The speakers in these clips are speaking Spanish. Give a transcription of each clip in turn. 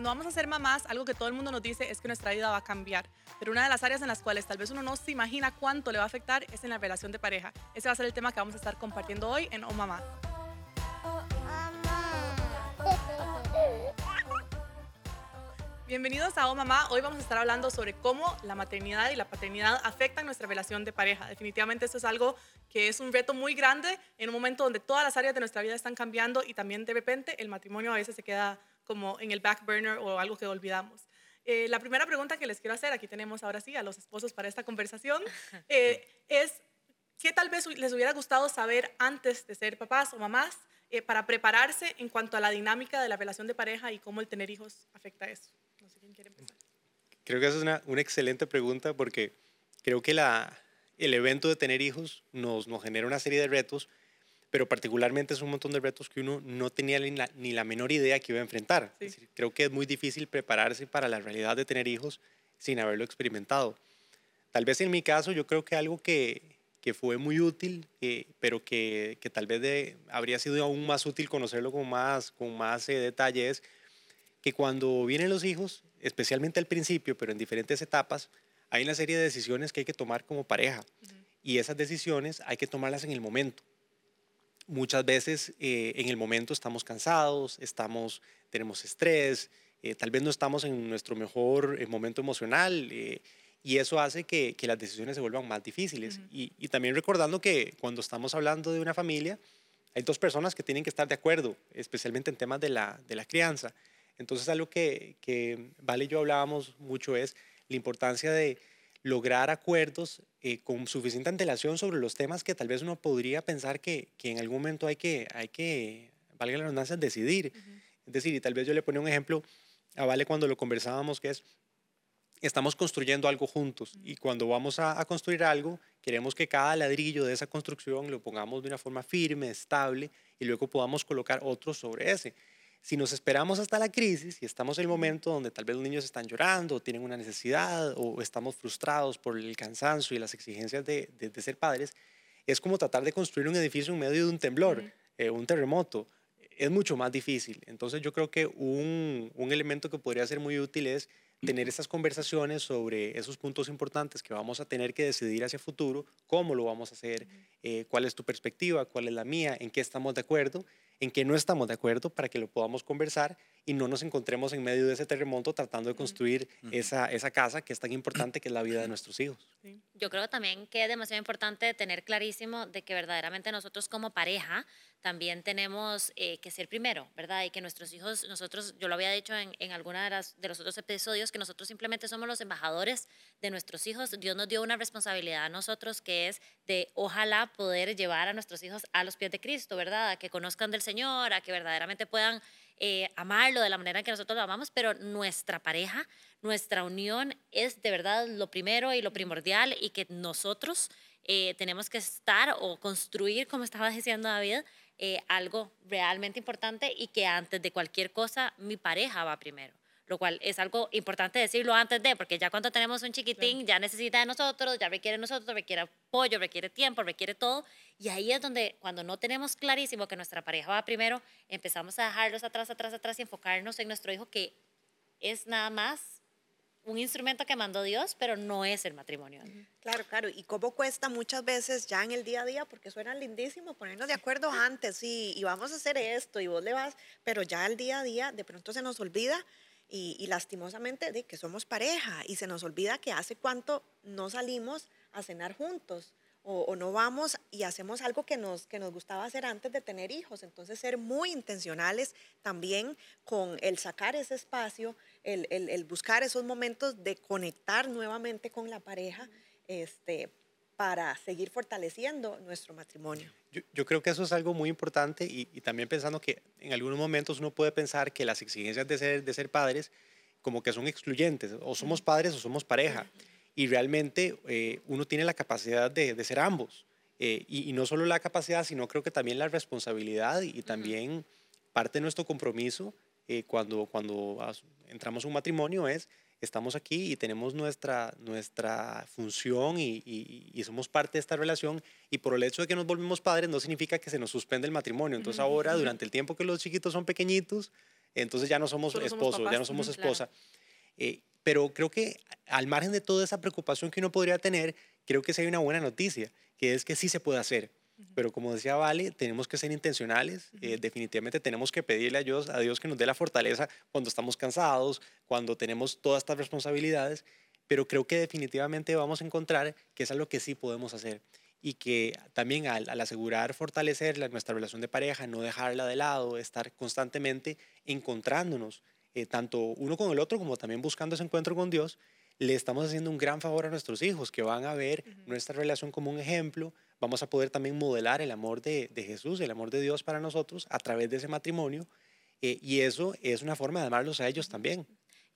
Cuando vamos a ser mamás, algo que todo el mundo nos dice es que nuestra vida va a cambiar. Pero una de las áreas en las cuales tal vez uno no se imagina cuánto le va a afectar es en la relación de pareja. Ese va a ser el tema que vamos a estar compartiendo hoy en Oh Mamá. Bienvenidos a Oh Mamá. Hoy vamos a estar hablando sobre cómo la maternidad y la paternidad afectan nuestra relación de pareja. Definitivamente esto es algo que es un reto muy grande en un momento donde todas las áreas de nuestra vida están cambiando y también de repente el matrimonio a veces se queda como en el back burner o algo que olvidamos. Eh, la primera pregunta que les quiero hacer, aquí tenemos ahora sí a los esposos para esta conversación, eh, es ¿qué tal vez les hubiera gustado saber antes de ser papás o mamás eh, para prepararse en cuanto a la dinámica de la relación de pareja y cómo el tener hijos afecta eso? No sé quién quiere empezar. Creo que esa es una, una excelente pregunta porque creo que la, el evento de tener hijos nos, nos genera una serie de retos, pero particularmente es un montón de retos que uno no tenía ni la, ni la menor idea que iba a enfrentar. creo que es muy difícil prepararse para la realidad de tener hijos sin haberlo experimentado. Tal vez en mi caso yo creo que algo que, que fue muy útil, eh, pero que, que, tal vez de, habría sido aún más útil conocerlo con más, con más eh, detalles, que cuando vienen los hijos, especialmente al principio, pero en diferentes etapas, hay una serie de decisiones que hay que tomar como pareja y esas decisiones hay que tomarlas en el momento. Muchas veces eh, en el momento estamos cansados, estamos, tenemos estrés, eh, tal vez no estamos en nuestro mejor eh, momento emocional y eso hace que, las decisiones se vuelvan más difíciles. y, también recordando que cuando estamos hablando de una familia, hay dos personas que tienen que estar de acuerdo, especialmente en temas de la, de la crianza. Entonces algo que, que Vale y yo hablábamos mucho es la importancia de lograr acuerdos eh, con suficiente antelación sobre los temas que tal vez uno podría pensar que, que en algún momento hay que, hay que valga la redundancia, decidir. Es decir, y tal vez yo le ponía un ejemplo a Vale cuando lo conversábamos, que es, estamos construyendo algo juntos y cuando vamos a, a, construir algo, queremos que cada ladrillo de esa construcción lo pongamos de una forma firme, estable y luego podamos colocar otro sobre ese. Si nos esperamos hasta la crisis y estamos en el momento donde tal vez los niños están llorando o tienen una necesidad o estamos frustrados por el cansancio y las exigencias de, de, ser padres, es como tratar de construir un edificio en medio de un temblor, eh, un terremoto. Es mucho más difícil. Entonces yo creo que un, un elemento que podría ser muy útil es tener esas conversaciones sobre esos puntos importantes que vamos a tener que decidir hacia futuro, cómo lo vamos a hacer, eh, cuál es tu perspectiva, cuál es la mía, en qué estamos de acuerdo en qué no estamos de acuerdo para que lo podamos conversar y no nos encontremos en medio de ese terremoto tratando de construir esa, esa casa que es tan importante que es la vida de nuestros hijos. Yo creo también que es demasiado importante tener clarísimo de que verdaderamente nosotros como pareja también tenemos eh, que ser primero, ¿verdad? Y que nuestros hijos, nosotros, yo lo había dicho en, en alguna de, las, de los otros episodios, que nosotros simplemente somos los embajadores de nuestros hijos. Dios nos dio una responsabilidad a nosotros que es de ojalá poder llevar a nuestros hijos a los pies de Cristo, ¿verdad? A que conozcan del Señor, a que verdaderamente puedan eh, amarlo de la manera en que nosotros lo amamos, pero nuestra pareja, nuestra unión es de verdad lo primero y lo primordial y que nosotros eh, tenemos que estar o construir, como estaba diciendo David, eh, algo realmente importante y que antes de cualquier cosa mi pareja va primero lo cual es algo importante decirlo antes de, porque ya cuando tenemos un chiquitín ya necesita de nosotros, ya requiere de nosotros, requiere apoyo, requiere tiempo, requiere todo, y ahí es donde cuando no tenemos clarísimo que nuestra pareja va primero, empezamos a dejarlos atrás, atrás, atrás y enfocarnos en nuestro hijo que es nada más un instrumento que mandó Dios, pero no es el matrimonio. Claro, claro. Y cómo cuesta muchas veces ya en el día a día, porque suena lindísimo ponernos de acuerdo antes, sí, y vamos a hacer esto, y vos le vas, pero ya el día a día de pronto se nos olvida y, lastimosamente de que somos pareja y se nos olvida que hace cuánto no salimos a cenar juntos o, no vamos y hacemos algo que nos, que nos gustaba hacer antes de tener hijos. Entonces ser muy intencionales también con el sacar ese espacio, el, el, el buscar esos momentos de conectar nuevamente con la pareja este, para seguir fortaleciendo nuestro matrimonio. Yo, creo que eso es algo muy importante y, también pensando que en algunos momentos uno puede pensar que las exigencias de ser, de ser padres como que son excluyentes, o somos padres o somos pareja, y realmente eh, uno tiene la capacidad de, de ser ambos, eh, y, no solo la capacidad, sino creo que también la responsabilidad y, también parte de nuestro compromiso eh, cuando, cuando entramos a un matrimonio es estamos aquí y tenemos nuestra, nuestra función y, y, somos parte de esta relación y por el hecho de que nos volvemos padres no significa que se nos suspende el matrimonio. Entonces ahora, durante el tiempo que los chiquitos son pequeñitos, entonces ya no somos Solo somos esposos, ya no somos claro. esposa. Eh, pero creo que al margen de toda esa preocupación que uno podría tener, creo que sí hay una buena noticia, que es que sí se puede hacer. Pero como decía Vale, tenemos que ser intencionales. eh, definitivamente tenemos que pedirle a Dios, a Dios que nos dé la fortaleza cuando estamos cansados, cuando tenemos todas estas responsabilidades. Pero creo que definitivamente vamos a encontrar que es algo que sí podemos hacer. Y que también al, al asegurar fortalecer la- nuestra relación de pareja, no dejarla de lado, estar constantemente encontrándonos, eh, tanto uno con el otro como también buscando ese encuentro con Dios, le estamos haciendo un gran favor a nuestros hijos, que van a ver nuestra relación como un ejemplo. Vamos a poder también modelar el amor de, de Jesús, el amor de Dios para nosotros a través de ese matrimonio. eh, y eso es una forma de amarlos a ellos también.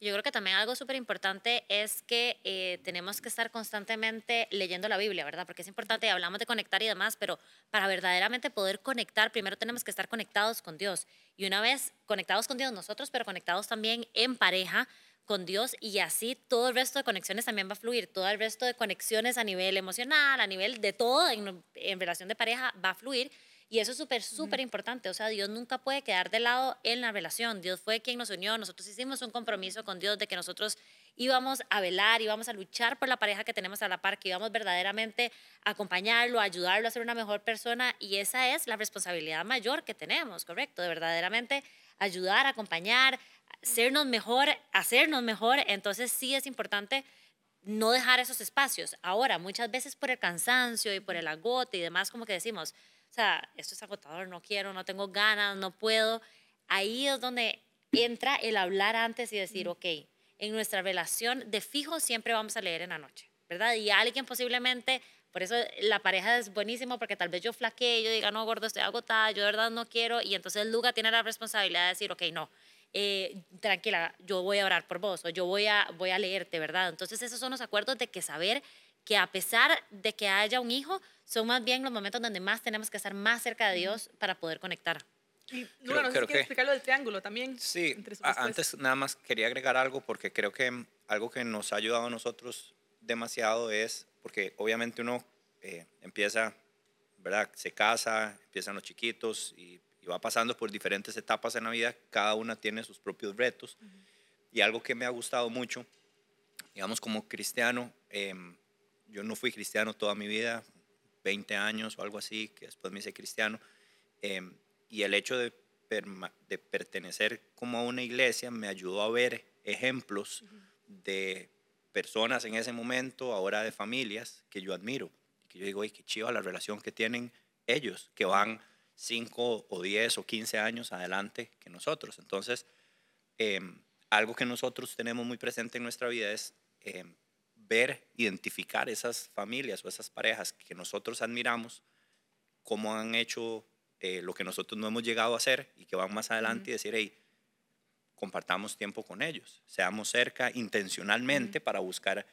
Yo creo que también algo súper importante es que eh, tenemos que estar constantemente leyendo la Biblia, ¿verdad? Porque es importante, hablamos de conectar y demás, pero para verdaderamente poder conectar, primero tenemos que estar conectados con Dios. Y una vez conectados con Dios nosotros, pero conectados también en pareja con Dios y así todo el resto de conexiones también va a fluir, todo el resto de conexiones a nivel emocional, a nivel de todo en, en relación de pareja va a fluir. Y eso es súper, súper importante. O sea, Dios nunca puede quedar de lado en la relación. Dios fue quien nos unió. Nosotros hicimos un compromiso con Dios de que nosotros íbamos a velar, íbamos a luchar por la pareja que tenemos a la par, que íbamos verdaderamente a acompañarlo, a ayudarlo a ser una mejor persona. Y esa es la responsabilidad mayor que tenemos, ¿correcto? De verdaderamente ayudar, acompañar, sernos mejor, hacernos mejor. Entonces sí es importante no dejar esos espacios. Ahora, muchas veces por el cansancio y por el agote y demás, como que decimos, o sea, esto es agotador, no quiero, no tengo ganas, no puedo. Ahí es donde entra el hablar antes y decir, ok, en nuestra relación de fijo siempre vamos a leer en la noche, ¿verdad? Y alguien posiblemente, por eso la pareja es buenísimo, porque tal vez yo flaquee, yo diga, no, gordo, estoy agotada, yo de verdad no quiero, y entonces Luga tiene la responsabilidad de decir, ok, no, eh, tranquila, yo voy a orar por vos o yo voy a, voy a leerte, ¿verdad? Entonces esos son los acuerdos de que saber que a pesar de que haya un hijo, son más bien los momentos donde más tenemos que estar más cerca de Dios para poder conectar. Y Luna, no sé creo si quieres que- explicar lo del triángulo también. Sí, antes nada más quería agregar algo porque creo que mm, algo que nos ha ayudado a nosotros demasiado es, porque obviamente uno eh, empieza, ¿verdad? Se casa, empiezan los chiquitos y, y va pasando por diferentes etapas en la vida, cada una tiene sus propios retos. Y algo que me ha gustado mucho, digamos como cristiano, em, yo no fui cristiano toda mi vida, 20 años o algo así, que después me hice cristiano. em, y el hecho de, de pertenecer como a una iglesia me ayudó a ver ejemplos de personas en ese momento, ahora de familias, que yo admiro. Que yo digo, ay, qué chiva la relación que tienen ellos, que van 5 o 10 o 15 años adelante que nosotros. Entonces, em, algo que nosotros tenemos muy presente en nuestra vida es em, ver, identificar esas familias o esas parejas que nosotros admiramos, cómo han hecho eh, lo que nosotros no hemos llegado a hacer y que van más adelante y decir, hey, compartamos tiempo con ellos, seamos cerca intencionalmente para buscar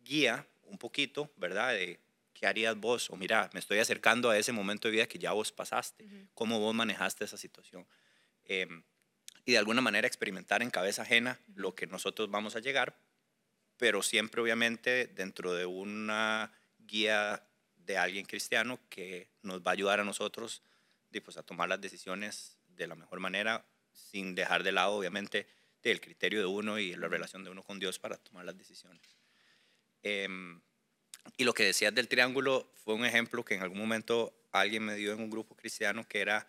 guía un poquito, ¿verdad? De qué harías vos, o mira, me estoy acercando a ese momento de vida que ya vos pasaste, cómo vos manejaste esa situación. Em, y de alguna manera experimentar en cabeza ajena lo que nosotros vamos a llegar, pero siempre obviamente dentro de una guía de alguien cristiano que nos va a ayudar a nosotros pues, a tomar las decisiones de la mejor manera, sin dejar de lado obviamente el criterio de uno y la relación de uno con Dios para tomar las decisiones. Em, y lo que decías del triángulo fue un ejemplo que en algún momento alguien me dio en un grupo cristiano que era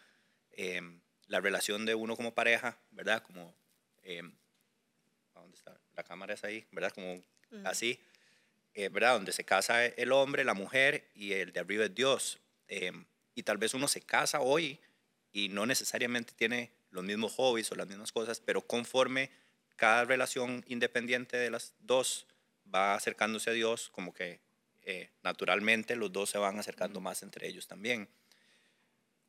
em, la relación de uno como pareja, ¿verdad? Como, em, ¿a ¿dónde está? La cámara es ahí, ¿verdad? Como así, eh, ¿verdad? Donde se casa el hombre, la mujer y el de arriba es Dios. Y tal vez uno se casa hoy y no necesariamente tiene los mismos hobbies o las mismas cosas, pero conforme cada relación independiente de las dos va acercándose a Dios, como que eh, naturalmente los dos se van acercando más entre ellos también.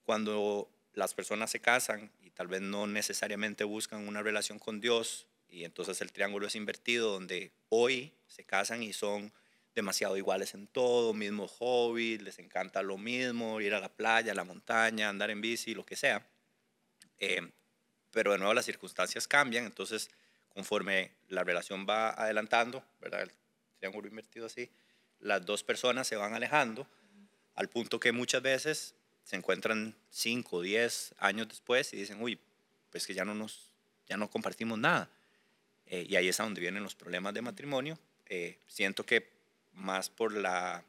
Cuando las personas se casan y tal vez no necesariamente buscan una relación con Dios, y entonces el triángulo es invertido, donde hoy se casan y son demasiado iguales en todo, mismo hobby, les encanta lo mismo, ir a la playa, a la montaña, andar en bici, lo que sea. Eh, pero de nuevo las circunstancias cambian, entonces conforme la relación va adelantando, ¿verdad? El triángulo invertido así, las dos personas se van alejando al punto que muchas veces se encuentran 5 o 10 años después y dicen, uy, pues que ya no nos, ya no compartimos nada. Eh, y ahí es a donde vienen los problemas de matrimonio. Eh, siento que más por la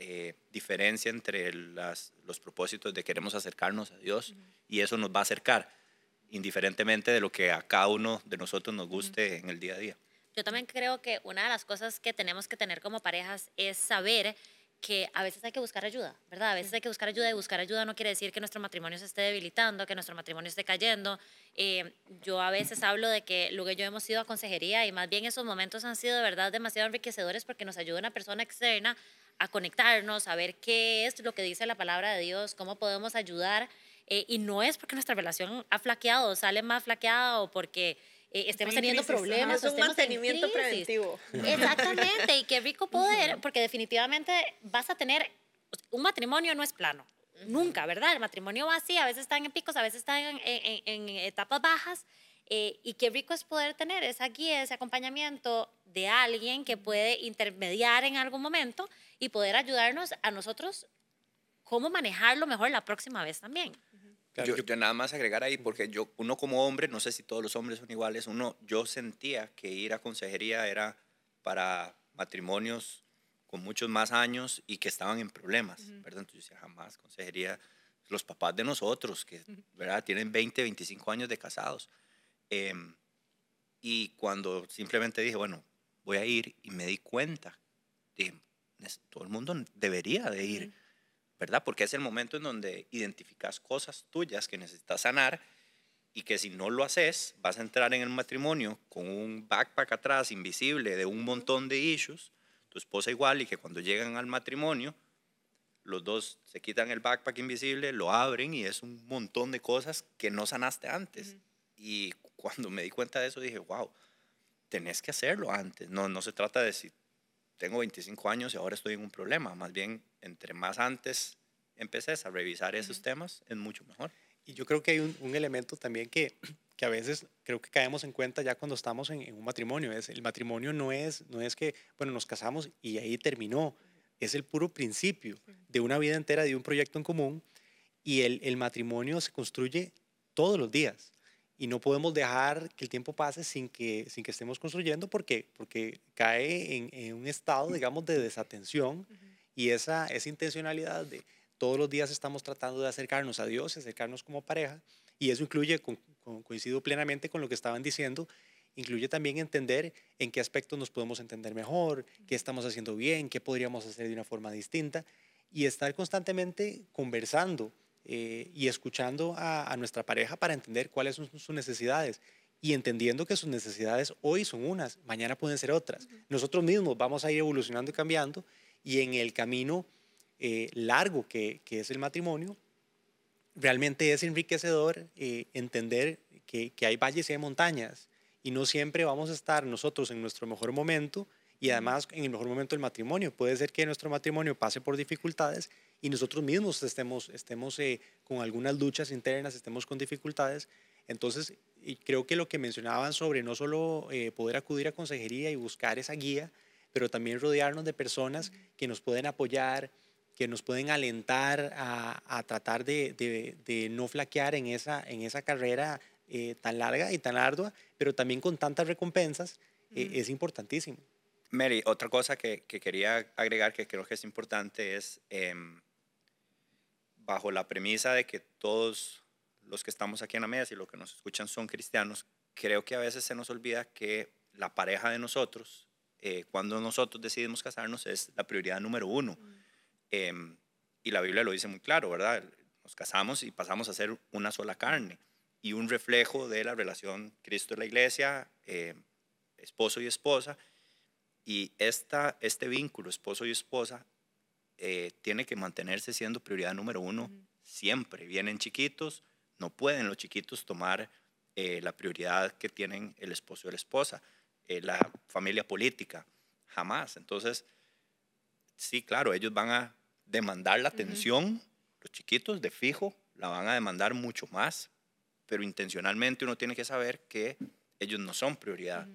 eh, diferencia entre las, los propósitos de queremos acercarnos a Dios y eso nos va a acercar, indiferentemente de lo que a cada uno de nosotros nos guste en el día a día. Yo también creo que una de las cosas que tenemos que tener como parejas es saber que a veces hay que buscar ayuda, ¿verdad? A veces hay que buscar ayuda y buscar ayuda no quiere decir que nuestro matrimonio se esté debilitando, que nuestro matrimonio esté cayendo. Eh, yo a veces hablo de que luego yo hemos ido a consejería y más bien esos momentos han sido de verdad demasiado enriquecedores porque nos ayuda una persona externa a conectarnos, a ver qué es lo que dice la palabra de Dios, cómo podemos ayudar. Eh, y no es porque nuestra relación ha flaqueado, sale más flaqueada o porque eh, estemos teniendo problemas. Es un mantenimiento preventivo. Exactamente, y qué rico poder, porque definitivamente vas a tener, un matrimonio no es plano, nunca, ¿verdad? El matrimonio va así, a veces están en picos, a veces están en, en, etapas bajas, eh, y qué rico es poder tener esa guía, ese acompañamiento de alguien que puede intermediar en algún momento y poder ayudarnos a nosotros cómo manejarlo mejor la próxima vez también yo, nada más agregar ahí, porque yo, uno como hombre, no sé si todos los hombres son iguales, uno, yo sentía que ir a consejería era para matrimonios con muchos más años y que estaban en problemas, ¿verdad? Entonces yo decía, jamás consejería, los papás de nosotros, que, ¿verdad? Tienen 20, 25 años de casados. Em, y cuando simplemente dije, bueno, voy a ir y me di cuenta, dije, todo el mundo debería de ir. ¿verdad? Porque es el momento en donde identificas cosas tuyas que necesitas sanar y que si no lo haces, vas a entrar en el matrimonio con un backpack atrás invisible de un montón de issues, tu esposa igual, y que cuando llegan al matrimonio, los dos se quitan el backpack invisible, lo abren y es un montón de cosas que no sanaste antes. Y cuando me di cuenta de eso dije, wow, tenés que hacerlo antes. No, no se trata de si tengo 25 años y ahora estoy en un problema. Más bien, entre más antes empeces a revisar esos temas, es mucho mejor. Y yo creo que hay un, elemento también que, que, a veces creo que caemos en cuenta ya cuando estamos en, un matrimonio. Es, el matrimonio no es, no es que, bueno, nos casamos y ahí terminó. Es el puro principio de una vida entera, de un proyecto en común. Y el, el matrimonio se construye todos los días y no podemos dejar que el tiempo pase sin que, sin que estemos construyendo porque, porque cae en, en un estado, digamos, de desatención y esa, esa intencionalidad de todos los días estamos tratando de acercarnos a Dios, acercarnos como pareja y eso incluye, coincido plenamente con lo que estaban diciendo, incluye también entender en qué aspectos nos podemos entender mejor, qué estamos haciendo bien, qué podríamos hacer de una forma distinta y estar constantemente conversando eh, y escuchando a, nuestra pareja para entender cuáles son sus necesidades y entendiendo que sus necesidades hoy son unas, mañana pueden ser otras. Nosotros mismos vamos a ir evolucionando y cambiando y en el camino eh, largo que, que, es el matrimonio, realmente es enriquecedor eh, entender que, que hay valles y hay montañas y no siempre vamos a estar nosotros en nuestro mejor momento y además en el mejor momento del matrimonio. Puede ser que nuestro matrimonio pase por dificultades y nosotros mismos estemos, estemos eh, con algunas luchas internas, estemos con dificultades. Entonces, y creo que lo que mencionaban sobre no solo eh, poder acudir a consejería y buscar esa guía, pero también rodearnos de personas que nos pueden apoyar, que nos pueden alentar a, tratar de, de, no flaquear en esa, en esa carrera eh, tan larga y tan ardua, pero también con tantas recompensas, es importantísimo. Mary, otra cosa que, que, quería agregar que creo que es importante es em, bajo la premisa de que todos los que estamos aquí en la mesa y los que nos escuchan son cristianos, creo que a veces se nos olvida que la pareja de nosotros, eh, cuando nosotros decidimos casarnos, es la prioridad número uno. Em, y la Biblia lo dice muy claro, ¿verdad? Nos casamos y pasamos a ser una sola carne y un reflejo de la relación Cristo y la iglesia, eh, esposo y esposa. Y esta, este vínculo, esposo y esposa, eh, tiene que mantenerse siendo prioridad número uno siempre. Vienen chiquitos, no pueden los chiquitos tomar eh, la prioridad que tienen el esposo y la esposa, eh, la familia política, jamás. Entonces, sí, claro, ellos van a demandar la atención, los chiquitos de fijo la van a demandar mucho más, pero intencionalmente uno tiene que saber que ellos no son prioridad.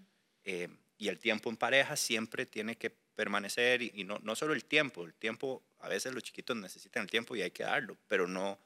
Y el tiempo en pareja siempre tiene que permanecer y, no, no, solo el tiempo, el tiempo, a veces los chiquitos necesitan el tiempo y hay que darlo, pero no,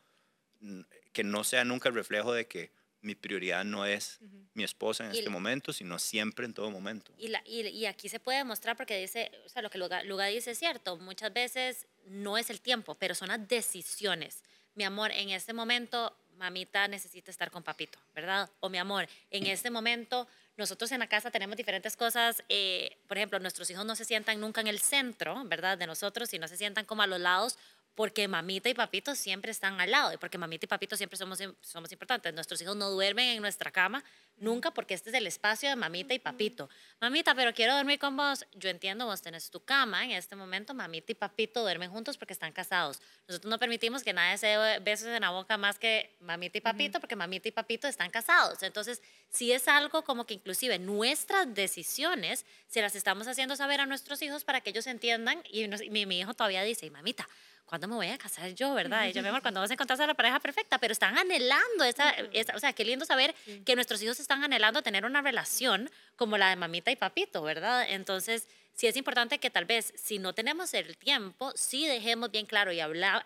que no sea nunca el reflejo de que mi prioridad no es mi esposa en Y este momento, sino siempre en todo momento. Y, la- y- y aquí se puede demostrar porque dice, o sea, lo que Luga, Luga dice es cierto, muchas veces no es el tiempo, pero son las decisiones. Mi amor, en este momento mamita necesita estar con papito, ¿verdad? O mi amor, en este momento nosotros en la casa tenemos diferentes cosas, eh, por ejemplo, nuestros hijos no se sientan nunca en el centro, ¿verdad? De nosotros y no se sientan como a los lados porque mamita y papito siempre están al lado y porque mamita y papito siempre somos, somos importantes. Nuestros hijos no duermen en nuestra cama nunca porque este es el espacio de mamita y papito. Mamita, pero quiero dormir con vos. Yo entiendo, vos tenés tu cama en este momento, mamita y papito duermen juntos porque están casados. Nosotros no permitimos que nadie se dé besos en la boca más que mamita y papito porque mamita y papito están casados. Entonces, si es algo como que inclusive nuestras decisiones se las estamos haciendo saber a nuestros hijos para que ellos entiendan y, nos- y mi, mi hijo todavía dice, mamita, ¿cuándo me voy a casar yo, verdad? Y yo, mi amor, cuando vas a encontrar a la pareja perfecta, pero están anhelando esa, esa- o sea, qué lindo saber que nuestros hijos están anhelando tener una relación como la de mamita y papito, ¿verdad? Entonces, sí es importante que tal vez, si no tenemos el tiempo, sí dejemos bien claro y habla,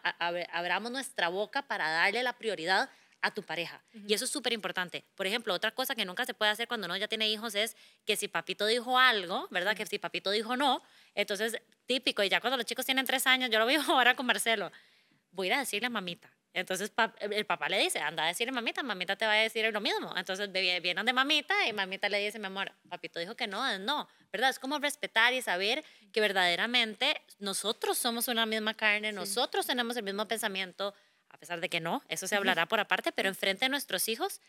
abramos nuestra boca para darle la prioridad a tu pareja. Y eso es súper importante. Por ejemplo, otra cosa que nunca se puede hacer cuando uno ya tiene hijos es que si papito dijo algo, ¿verdad? Que si papito dijo no, entonces típico, y ya cuando los chicos tienen tres años, yo lo vivo ahora con Marcelo, voy a ir a decirle a mamita. Entonces pa- el papá le dice, anda a decirle a mamita, mamita te va a decir lo mismo. Entonces vienen de mamita y mamita le dice, mi amor, papito dijo que no, no. ¿Verdad? Es como respetar y saber que verdaderamente nosotros somos una misma carne, nosotros tenemos el mismo pensamiento, a pesar de que no, eso se hablará por aparte, pero enfrente de nuestros hijos,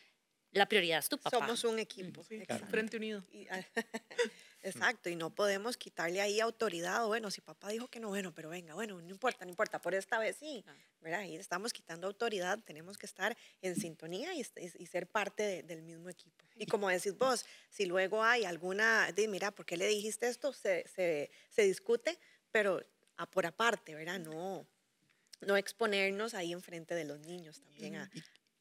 la prioridad es tu papá. Somos un equipo. Sí, exacto. Frente Unido. Y- Exacto, y no podemos quitarle ahí autoridad, o bueno, si papá dijo que no, bueno, pero venga, bueno, no importa, no importa, por esta vez sí, ¿verdad? Ahí estamos quitando autoridad, tenemos que estar en sintonía y, y ser parte de- del mismo equipo. Y como decís vos, si luego hay alguna, de, mira, ¿por qué le dijiste esto? Se, se, se discute, pero a por aparte, ¿verdad? No, no exponernos ahí enfrente de los niños también a,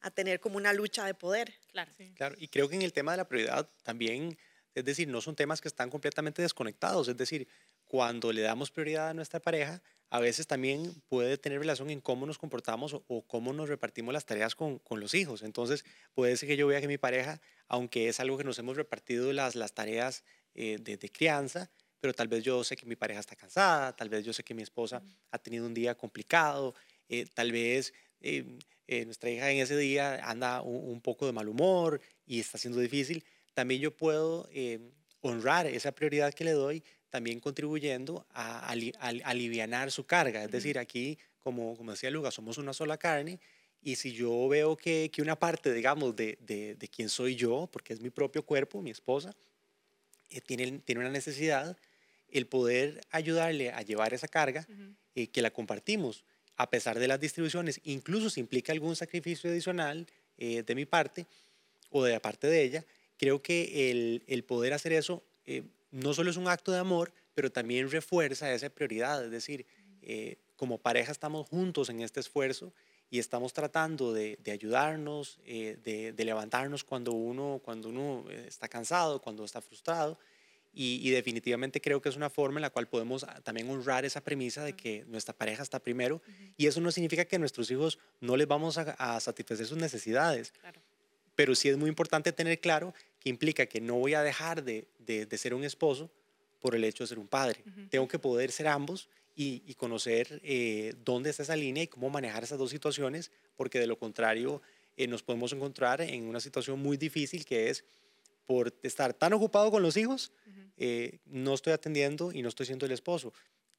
a tener como una lucha de poder. Claro. Claro, y creo que en el tema de la prioridad también, es decir, no son temas que están completamente desconectados, es decir, cuando le damos prioridad a nuestra pareja, a veces también puede tener relación en cómo nos comportamos o, o cómo nos repartimos las tareas con, con los hijos. Entonces, puede ser que yo vea que mi pareja, aunque es algo que nos hemos repartido las, las tareas eh, de, de crianza, pero tal vez yo sé que mi pareja está cansada, tal vez yo sé que mi esposa ha tenido un día complicado, eh, tal vez eh, eh, nuestra hija en ese día anda un, un poco de mal humor y está siendo difícil, también yo puedo eh, honrar esa prioridad que le doy, también contribuyendo a, ali- a alivianar su carga. Es decir, aquí, como, como decía Luga, somos una sola carne y si yo veo que, que una parte, digamos, de, de, de quién soy yo, porque es mi propio cuerpo, mi esposa, eh, tiene, tiene una necesidad, el poder ayudarle a llevar esa carga, eh, que la compartimos, a pesar de las distribuciones, incluso si implica algún sacrificio adicional eh, de mi parte o de la parte de ella, creo que el, poder hacer eso eh, no solo es un acto de amor, pero también refuerza esa prioridad. Es decir, eh, como pareja estamos juntos en este esfuerzo y estamos tratando de, ayudarnos, de, de levantarnos cuando uno, cuando uno está cansado, cuando está frustrado. Y, y definitivamente creo que es una forma en la cual podemos ah, también honrar esa premisa de que nuestra pareja está primero. Y eso no significa que a nuestros hijos no les vamos a, a satisfacer sus necesidades. Claro. Pero sí es muy importante tener claro que implica que no voy a dejar de, de- de ser un esposo por el hecho de ser un padre. Tengo que poder ser ambos y, y conocer eh, dónde está esa línea y cómo manejar esas dos situaciones, porque de lo contrario eh, nos podemos encontrar en una situación muy difícil que es por estar tan ocupado con los hijos, eh, no estoy atendiendo y no estoy siendo el esposo.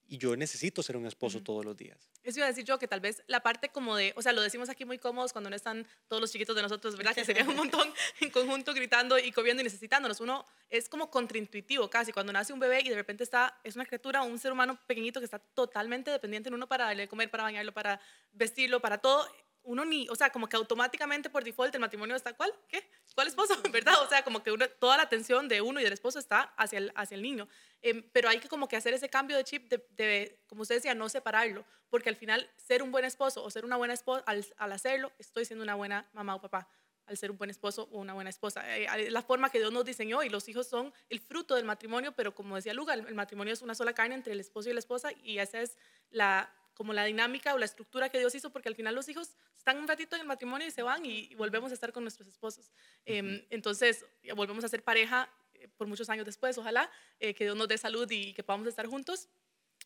Y yo necesito ser un esposo todos los días. Eso iba a decir yo, que tal vez la parte como de, o sea, lo decimos aquí muy cómodos cuando no están todos los chiquitos de nosotros, ¿verdad? Que serían un montón en conjunto gritando y corriendo y necesitándonos. Uno es como contraintuitivo casi, cuando nace un bebé y de repente está, es una criatura, un ser humano pequeñito que está totalmente dependiente en uno para darle de comer, para bañarlo, para vestirlo, para todo. Uno ni, o sea, como que automáticamente por default el matrimonio está, ¿cuál? ¿Qué? ¿Cuál esposo? ¿Verdad? O sea, como que toda la atención de uno y del esposo está hacia el, hacia el niño. Em, pero hay que como que hacer ese cambio de chip de, de, como usted decía, no separarlo, porque al final ser un buen esposo o ser una buena esposa, al, al hacerlo, estoy siendo una buena mamá o papá al ser un buen esposo o una buena esposa. Eh, la forma que Dios nos diseñó y los hijos son el fruto del matrimonio, pero como decía Luga, el matrimonio es una sola carne entre el esposo y la esposa y esa es la, como la dinámica o la estructura que Dios hizo, porque al final los hijos están un ratito en el matrimonio y se van y, volvemos a estar con nuestros esposos. Em, entonces, volvemos a ser pareja eh, por muchos años después, ojalá, eh, que Dios nos dé salud y que podamos estar juntos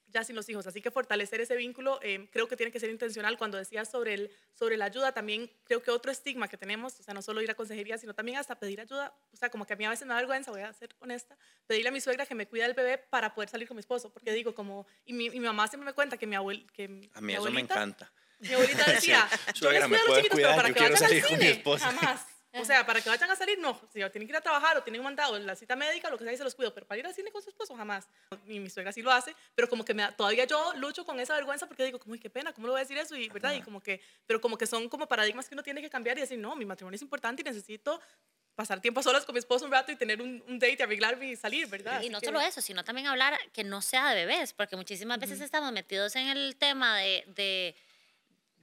ya sin los hijos. Así que fortalecer ese vínculo eh, creo que tiene que ser intencional. Cuando decías sobre, el, sobre la ayuda, también creo que otro estigma que tenemos, o sea, no solo ir a consejería, sino también hasta pedir ayuda, o sea, como que a mí a veces me da vergüenza, voy a ser honesta, pedirle a mi suegra que me cuida del bebé para poder salir con mi esposo, porque digo como, y mi, mi mamá siempre me cuenta que mi abuela... Que a mí eso me encanta. Mi abuelita decía, yo les cuido a los chiquitos, pero para que vayan al cine, jamás. O sea, para que vayan a salir, no. Si tienen que ir a trabajar o tienen mandado, la cita médica lo que sea, y se los cuido. Pero para ir al cine con su esposo, jamás. Y mi suegra sí lo hace, pero como que me todavía yo lucho con esa vergüenza porque digo, como, qué pena, ¿cómo le voy a decir eso? Y, ¿verdad? Y como que, pero como que son como paradigmas que uno tiene que cambiar y decir, no, mi matrimonio es importante y necesito pasar tiempo a solas con mi esposo un rato y tener un, un date, arreglarme y salir, ¿verdad? Y no solo eso, sino también hablar que no sea de bebés, porque muchísimas veces estamos metidos en el tema de, de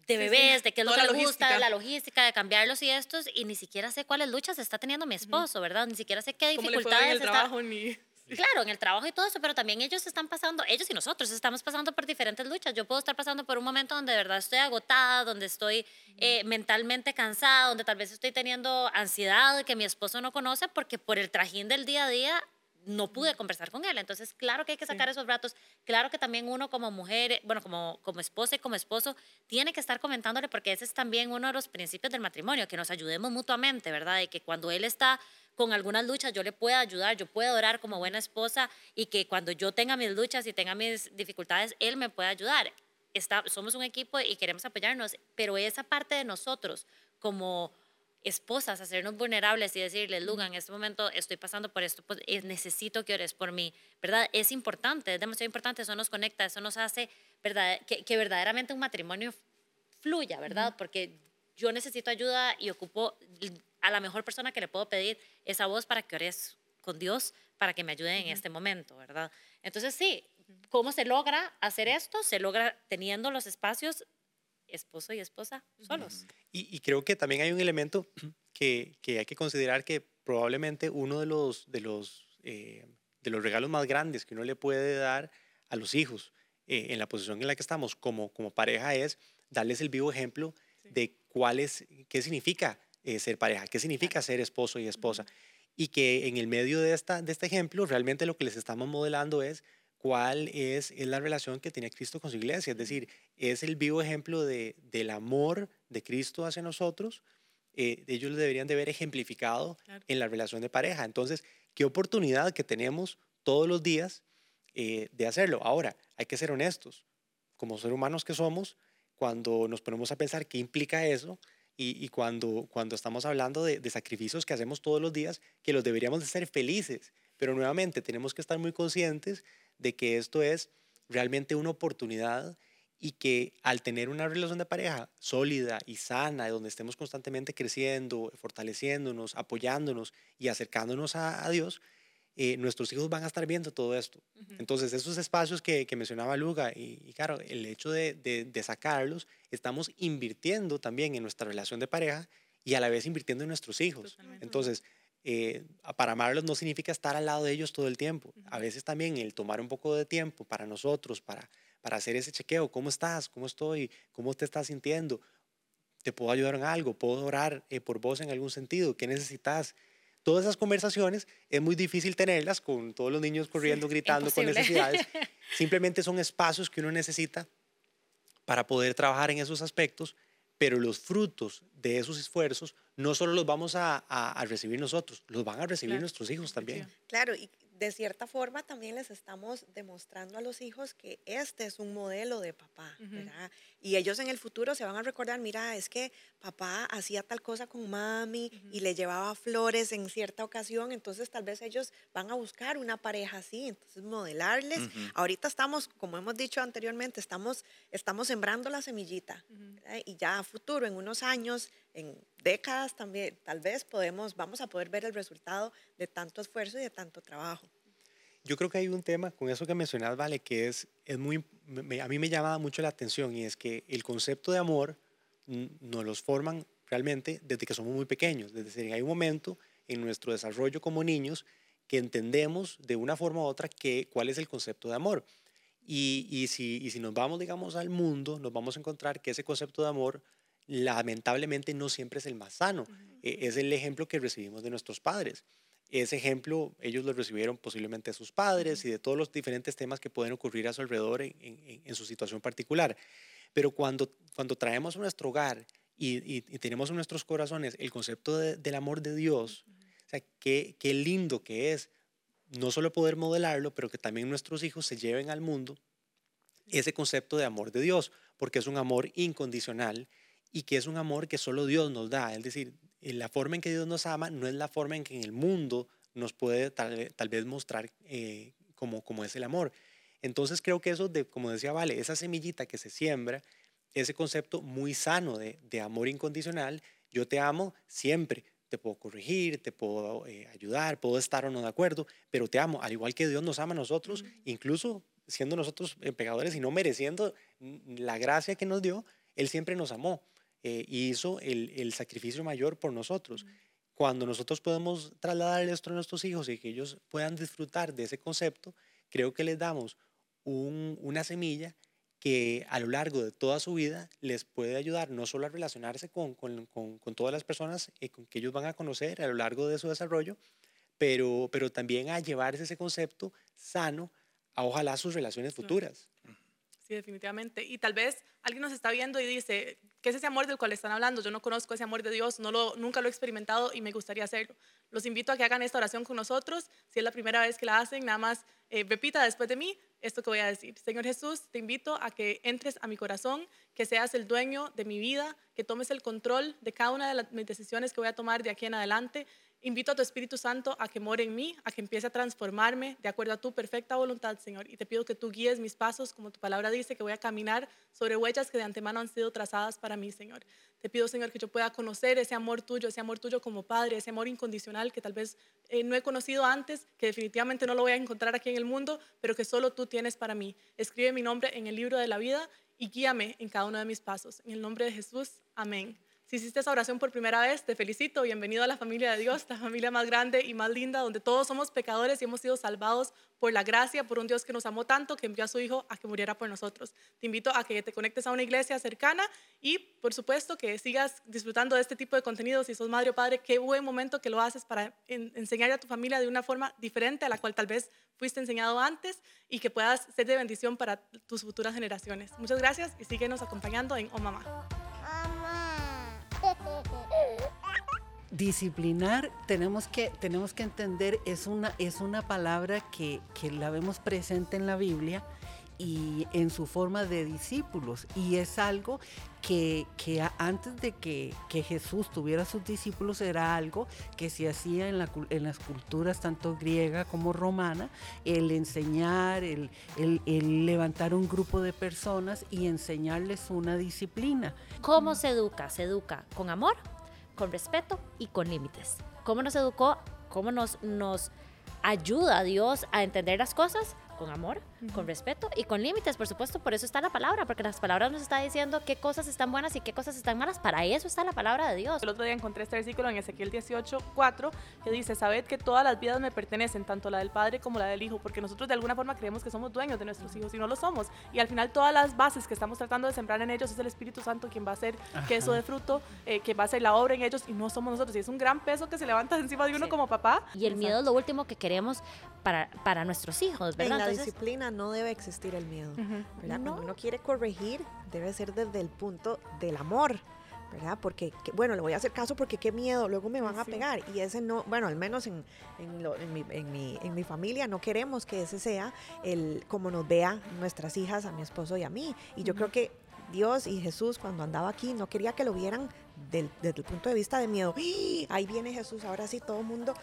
de bebés, de qué es lo que le gusta, de la logística, de cambiarlos y estos, y ni siquiera sé cuáles luchas está teniendo mi esposo, ¿verdad? Ni siquiera sé qué dificultades en el trabajo ni... Claro, en el trabajo y todo eso, pero también ellos están pasando, ellos y nosotros estamos pasando por diferentes luchas. Yo puedo estar pasando por un momento donde de verdad estoy agotada, donde estoy eh, mentalmente cansada, donde tal vez estoy teniendo ansiedad que mi esposo no conoce porque por el trajín del día a día no pude conversar con él. Entonces, claro que hay que sacar esos ratos. Claro que también uno como mujer, bueno, como, como esposa y como esposo, tiene que estar comentándole porque ese es también uno de los principios del matrimonio, que nos ayudemos mutuamente, ¿verdad? Y que cuando él está con algunas luchas yo le pueda ayudar, yo pueda orar como buena esposa y que cuando yo tenga mis luchas y tenga mis dificultades, él me pueda ayudar. Está, somos un equipo y queremos apoyarnos, pero esa parte de nosotros como esposas, hacernos vulnerables y decirle, Luga, en este momento estoy pasando por esto, pues, eh, necesito que ores por mí, ¿verdad? Es importante, es demasiado importante, eso nos conecta, eso nos hace, ¿verdad? Que, verdaderamente un matrimonio fluya, ¿verdad? Porque yo necesito ayuda y ocupo a la mejor persona que le puedo pedir esa voz para que ores con Dios, para que me ayude en este momento, ¿verdad? Entonces, sí, ¿cómo se logra hacer esto? Se logra teniendo los espacios esposo y esposa solos. Y, creo que también hay un elemento que, que, hay que considerar que probablemente uno de los, de, los, eh, de los regalos más grandes que uno le puede dar a los hijos eh, en la posición en la que estamos como, como pareja es darles el vivo ejemplo de cuál es, qué significa eh, ser pareja, qué significa ser esposo y esposa. Y que en el medio de, esta, de este ejemplo realmente lo que les estamos modelando es cuál es, es, la relación que tenía Cristo con su iglesia. Es decir, es el vivo ejemplo de, del amor de Cristo hacia nosotros. Eh, ellos lo deberían de ver ejemplificado en la relación de pareja. Entonces, qué oportunidad que tenemos todos los días eh, de hacerlo. Ahora, hay que ser honestos. Como seres humanos que somos, cuando nos ponemos a pensar qué implica eso y, y cuando, cuando estamos hablando de, de, sacrificios que hacemos todos los días, que los deberíamos de ser felices. Pero nuevamente tenemos que estar muy conscientes de que esto es realmente una oportunidad y que al tener una relación de pareja sólida y sana, donde estemos constantemente creciendo, fortaleciéndonos, apoyándonos y acercándonos a, Dios, eh, nuestros hijos van a estar viendo todo esto. Entonces, esos espacios que, mencionaba Luga, y, claro, el hecho de, de, sacarlos, estamos invirtiendo también en nuestra relación de pareja y a la vez invirtiendo en nuestros hijos. Entonces, eh, para amarlos no significa estar al lado de ellos todo el tiempo. A veces también el tomar un poco de tiempo para nosotros, para, para hacer ese chequeo, ¿cómo estás? ¿Cómo estoy? ¿Cómo te estás sintiendo? ¿Te puedo ayudar en algo? ¿Puedo orar eh, por vos en algún sentido? ¿Qué necesitas? Todas esas conversaciones es muy difícil tenerlas con todos los niños corriendo, gritando, con necesidades. Simplemente son espacios que uno necesita para poder trabajar en esos aspectos pero los frutos de esos esfuerzos no solo los vamos a, a, recibir nosotros, los van a recibir nuestros hijos también. Claro, y de cierta forma también les estamos demostrando a los hijos que este es un modelo de papá, ¿verdad? Y ellos en el futuro se van a recordar, mira, es que papá hacía tal cosa con mami y le llevaba flores en cierta ocasión, entonces tal vez ellos van a buscar una pareja así, entonces modelarles. Ahorita estamos, como hemos dicho anteriormente, estamos, estamos sembrando la semillita y ya a futuro, en unos años, en décadas también, tal vez podemos, vamos a poder ver el resultado de tanto esfuerzo y de tanto trabajo. Yo creo que hay un tema con eso que mencionas, Vale, que es, es muy, a mí me llama mucho la atención y es que el concepto de amor nos los forman realmente desde que somos muy pequeños, desde que hay un momento en nuestro desarrollo como niños que entendemos de una forma u otra que, cuál es el concepto de amor. Y, y, si, y si nos vamos, digamos, al mundo, nos vamos a encontrar que ese concepto de amor lamentablemente no siempre es el más sano. E, es el ejemplo que recibimos de nuestros padres. Ese ejemplo ellos lo recibieron posiblemente de sus padres y de todos los diferentes temas que pueden ocurrir a su alrededor en, en, su situación particular. Pero cuando, cuando traemos a nuestro hogar y, y, tenemos en nuestros corazones el concepto del amor de Dios, o sea, qué, qué lindo que es no solo poder modelarlo, pero que también nuestros hijos se lleven al mundo ese concepto de amor de Dios, porque es un amor incondicional y que es un amor que solo Dios nos da. Es decir, la forma en que Dios nos ama no es la forma en que en el mundo nos puede tal, vez mostrar eh, como, como es el amor. Entonces creo que eso, de, como decía Vale, esa semillita que se siembra, ese concepto muy sano de, de amor incondicional, yo te amo siempre, te puedo corregir, te puedo eh, ayudar, puedo estar o no de acuerdo, pero te amo, al igual que Dios nos ama a nosotros, incluso siendo nosotros eh, pecadores y no mereciendo la gracia que nos dio, Él siempre nos amó eh, y hizo el, el, sacrificio mayor por nosotros. Cuando nosotros podemos trasladar esto a nuestros hijos y que ellos puedan disfrutar de ese concepto, creo que les damos un, una semilla que a lo largo de toda su vida les puede ayudar no solo a relacionarse con, con, con, todas las personas eh, que ellos van a conocer a lo largo de su desarrollo, pero, pero también a llevarse ese concepto sano a ojalá sus relaciones futuras. Sí, definitivamente. Y tal vez alguien nos está viendo y dice, ¿qué es ese amor del cual están hablando? Yo no conozco ese amor de Dios, no lo, nunca lo he experimentado y me gustaría hacerlo. Los invito a que hagan esta oración con nosotros. Si es la primera vez que la hacen, nada más eh, repita después de mí, esto que voy a decir. Señor Jesús, te invito a que entres a mi corazón, que seas el dueño de mi vida, que tomes el control de cada una de las, decisiones que voy a tomar de aquí en adelante. Invito a tu Espíritu Santo a que more en mí, a que empiece a transformarme de acuerdo a tu perfecta voluntad, Señor. Y te pido que tú guíes mis pasos, como tu palabra dice, que voy a caminar sobre huellas que de antemano han sido trazadas para mí, Señor. Te pido, Señor, que yo pueda conocer ese amor tuyo, ese amor tuyo como Padre, ese amor incondicional que tal vez eh, no he conocido antes, que definitivamente no lo voy a encontrar aquí en el mundo, pero que solo tú tienes para mí. Escribe mi nombre en el libro de la vida y guíame en cada uno de mis pasos. En el nombre de Jesús, amén. Si hiciste esa oración por primera vez, te felicito. Bienvenido a la familia de Dios, la familia más grande y más linda, donde todos somos pecadores y hemos sido salvados por la gracia, por un Dios que nos amó tanto, que envió a su Hijo a que muriera por nosotros. Te invito a que te conectes a una iglesia cercana y, por supuesto, que sigas disfrutando de este tipo de contenido. Si sos madre o padre, qué buen momento que lo haces para enseñar a tu familia de una forma diferente a la cual tal vez fuiste enseñado antes y que puedas ser de bendición para tus futuras generaciones. Muchas gracias y síguenos acompañando en Oh Mamá. Disciplinar, tenemos que, tenemos que entender, es una, es una palabra que, que la vemos presente en la Biblia y en su forma de discípulos. Y es algo que, que antes de que, que, Jesús tuviera sus discípulos era algo que se hacía en, la, en las culturas tanto griega como romana, el enseñar, el, el, levantar un grupo de personas y enseñarles una disciplina. ¿Cómo se educa? Se educa con amor, con respeto y con límites. ¿Cómo nos educó? ¿Cómo nos, nos ayuda Dios a entender las cosas? Con amor, con respeto y con límites, por supuesto. Por eso está la palabra, porque las palabras nos está diciendo qué cosas están buenas y qué cosas están malas. Para eso está la palabra de Dios. El otro día encontré este versículo en Ezequiel 18, 4, que dice, sabed que todas las vidas me pertenecen, tanto la del Padre como la del Hijo, porque nosotros de alguna forma creemos que somos dueños de nuestros hijos y no lo somos. Y al final todas las bases que estamos tratando de sembrar en ellos es el Espíritu Santo quien va a hacer que eso de fruto, eh, que va a hacer la obra en ellos y no somos nosotros. Y es un gran peso que se levanta encima de uno como papá. Y el miedo es lo último que queremos para, para nuestros hijos, ¿verdad? En la disciplina no debe existir el miedo. Cuando uno quiere corregir, debe ser desde el punto del amor. ¿verdad? Porque, bueno, le voy a hacer caso porque qué miedo, luego me van a pegar. Y ese no, bueno, al menos en, en, mi, en, mi, en, mi, familia no queremos que ese sea el como nos vea nuestras hijas, a mi esposo y a mí. Y yo creo que Dios y Jesús cuando andaba aquí no quería que lo vieran del, desde el punto de vista de miedo. ¡Ah! Ahí viene Jesús, ahora sí todo el mundo,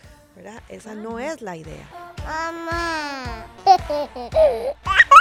¿verdad? Esa no es la idea. Mamá.